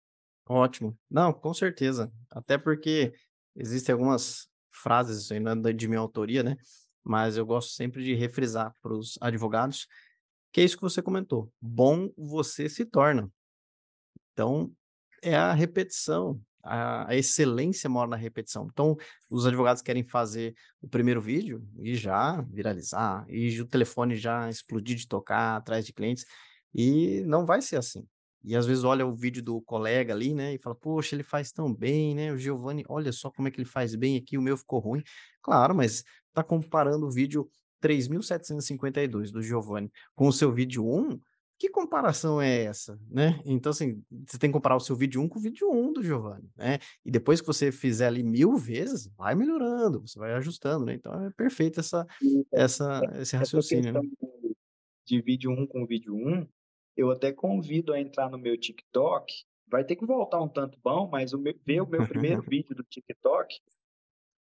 Ótimo. Não, com certeza. Até porque existem algumas frases, isso aí não é de minha autoria, né? Mas eu gosto sempre de refrisar para os advogados, que é isso que você comentou. Bom você se torna. Então, é a repetição, a, excelência mora na repetição. Então, os advogados querem fazer o primeiro vídeo e já viralizar, e o telefone já explodir de tocar atrás de clientes, e não vai ser assim. e às vezes olha o vídeo do colega ali, né, e fala, poxa, ele faz tão bem, né, o Giovanni, olha só como é que ele faz bem aqui, o meu ficou ruim. Claro, mas tá comparando o vídeo 3.752 do Giovanni com o seu vídeo 1, que comparação é essa, né? Então, assim, você tem que comparar o seu vídeo 1 com o vídeo 1 do Giovanni, né? E depois que você fizer ali mil vezes, vai melhorando, você vai ajustando, né? Então, é perfeito essa, essa, esse raciocínio, né? de vídeo 1 com vídeo 1, eu até convido a entrar no meu TikTok. Vai ter que voltar um tanto bom, mas o meu, ver o meu primeiro vídeo do TikTok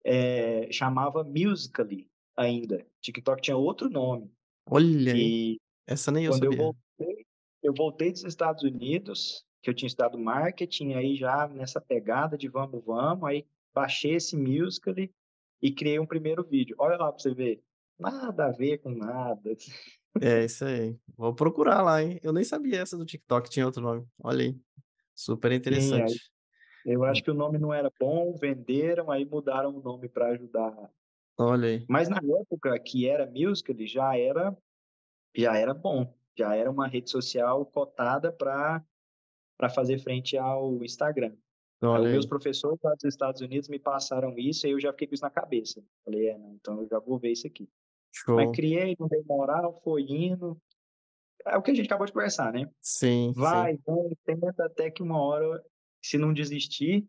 é, chamava Musically ainda. TikTok tinha outro nome. Olha aí, essa nem eu quando sabia. Eu eu voltei dos Estados Unidos, que eu tinha estudado marketing, aí já nessa pegada de vamos, vamos, aí baixei esse Musically e criei um primeiro vídeo. Olha lá para você ver. Nada a ver com nada. É isso aí. Vou procurar lá, hein? Eu nem sabia essa do TikTok, tinha outro nome. Olha aí. Super Sim, aí interessante. eu acho que o nome não era bom, venderam, aí mudaram o nome para ajudar. Olha aí. Mas na época que era Musical.ly, já era já era bom, já era uma rede social cotada para fazer frente ao Instagram. Olha meus professores lá dos Estados Unidos me passaram isso e eu já fiquei com isso na cabeça. Falei, é, não, então eu já vou ver isso aqui. Mas Show. criei, não dei moral, foi indo. É o que a gente acabou de conversar, né? Sim, sim. Vai, vai, tenta até que uma hora, se não desistir,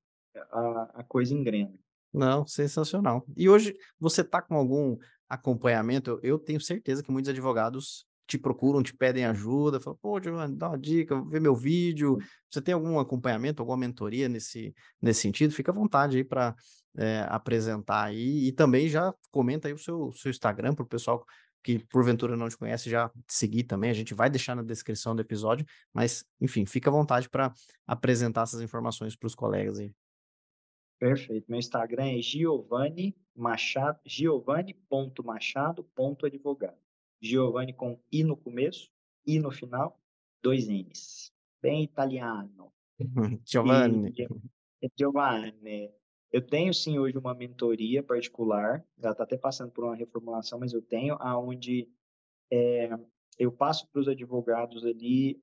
a, a coisa engrena. Não, sensacional. E hoje você tá com algum acompanhamento? Eu tenho certeza que muitos advogados te procuram, te pedem ajuda, falam, pô, Giovanni, dá uma dica, vê meu vídeo. Você tem algum acompanhamento, alguma mentoria nesse, nesse sentido? Fica à vontade aí para apresentar aí. E também já comenta aí o seu, seu Instagram para o pessoal que porventura não te conhece já seguir também. A gente vai deixar na descrição do episódio, mas enfim, fica à vontade para apresentar essas informações para os colegas aí. Perfeito. Meu Instagram é Giovanni Machado, giovanni.machado.advogado. Giovanni com I no começo, I no final, dois N's. Bem italiano. Giovanni. E, Giovanni, eu tenho sim hoje uma mentoria particular, ela está até passando por uma reformulação, mas eu tenho, aonde é, eu passo para os advogados ali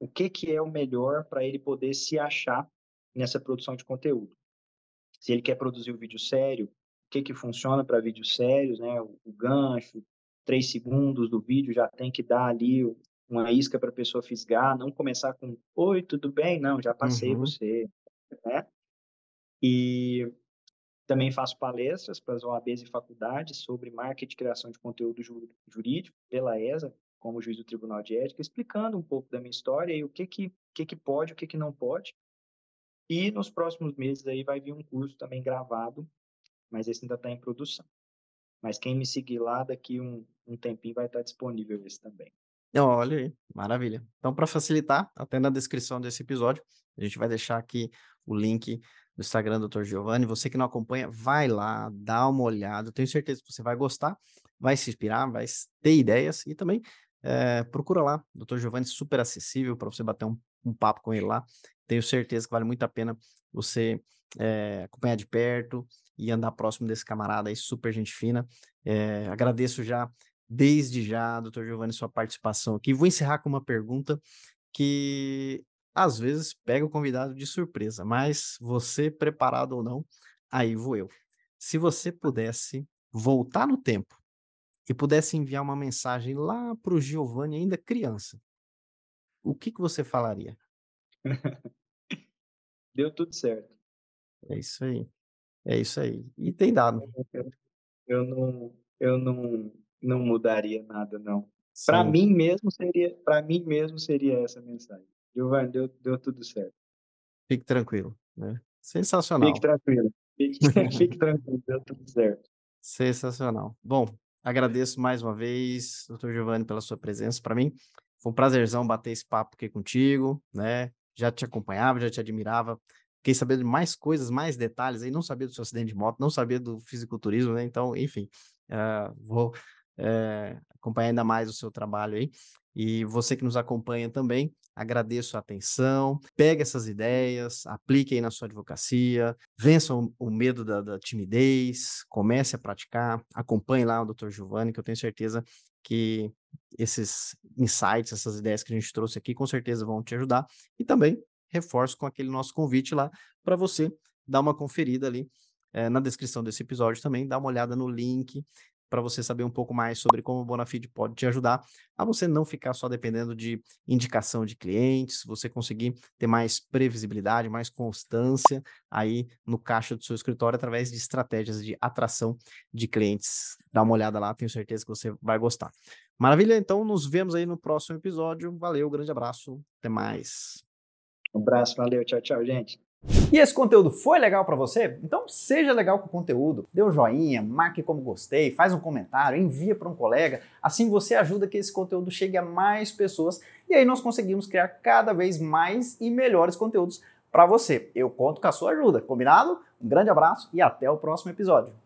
o que, que é o melhor para ele poder se achar nessa produção de conteúdo. Se ele quer produzir um vídeo sério, o que, que funciona para vídeos sérios, né? O, o gancho, três segundos do vídeo já tem que dar ali uma isca para a pessoa fisgar, não começar com oi, tudo bem? Não, já passei Uhum. você, né? E também faço palestras para as OABs e faculdades sobre marketing e criação de conteúdo ju- jurídico pela ESA, como juiz do Tribunal de Ética, explicando um pouco da minha história e o que que, que, que pode, o que que não pode. E nos próximos meses aí vai vir um curso também gravado, mas esse ainda está em produção. Mas quem me seguir lá, daqui um, um tempinho vai estar disponível esse também. Olha aí, maravilha. Então, para facilitar, até na descrição desse episódio, a gente vai deixar aqui o link do Instagram do Dr. Giovanni. Você que não acompanha, vai lá, dá uma olhada. Tenho certeza que você vai gostar, vai se inspirar, vai ter ideias e também eh, procura lá, Dr. Giovanni, super acessível para você bater um, um papo com ele lá. Tenho certeza que vale muito a pena você eh, acompanhar de perto e andar próximo desse camarada aí, super gente fina. Eh, agradeço já desde já, doutor Giovanni, sua participação aqui. Vou encerrar com uma pergunta que às vezes pega o convidado de surpresa, mas você preparado ou não, aí vou eu. Se você pudesse voltar no tempo e pudesse enviar uma mensagem lá para o Giovanni ainda criança, o que que você falaria? Deu tudo certo. É isso aí. É isso aí. E tem dado. Eu não, eu não, não mudaria nada, não. Para mim mesmo seria, para mim mesmo seria essa mensagem. Giovanni, deu, deu tudo certo. Fique tranquilo, né? Sensacional. Fique tranquilo. Fique, fique tranquilo, deu tudo certo. Sensacional. Bom, agradeço mais uma vez, doutor Giovanni, pela sua presença. Para mim, foi um prazerzão bater esse papo aqui contigo, né? Já te acompanhava, já te admirava. Fiquei sabendo de mais coisas, mais detalhes aí. Não sabia do seu acidente de moto, não sabia do fisiculturismo, né? Então, enfim, ah, vou eh, acompanhar ainda mais o seu trabalho aí. E você que nos acompanha também, agradeço a atenção. Pegue essas ideias, aplique aí na sua advocacia, vença o, o medo da, da timidez, comece a praticar, acompanhe lá o Dr. Giovanni, que eu tenho certeza que esses insights, essas ideias que a gente trouxe aqui, com certeza vão te ajudar. E também reforço com aquele nosso convite lá para você dar uma conferida ali é, na descrição desse episódio também, dá uma olhada no link para você saber um pouco mais sobre como o Bonafide pode te ajudar a você não ficar só dependendo de indicação de clientes, você conseguir ter mais previsibilidade, mais constância aí no caixa do seu escritório através de estratégias de atração de clientes. Dá uma olhada lá, tenho certeza que você vai gostar. Maravilha, então nos vemos aí no próximo episódio. Valeu, grande abraço, até mais. Um abraço, valeu, tchau, tchau, gente. E esse conteúdo foi legal para você? Então seja legal com o conteúdo, dê um joinha, marque como gostei, faz um comentário, envia para um colega, assim você ajuda que esse conteúdo chegue a mais pessoas e aí nós conseguimos criar cada vez mais e melhores conteúdos para você. Eu conto com a sua ajuda, combinado? Um grande abraço e até o próximo episódio.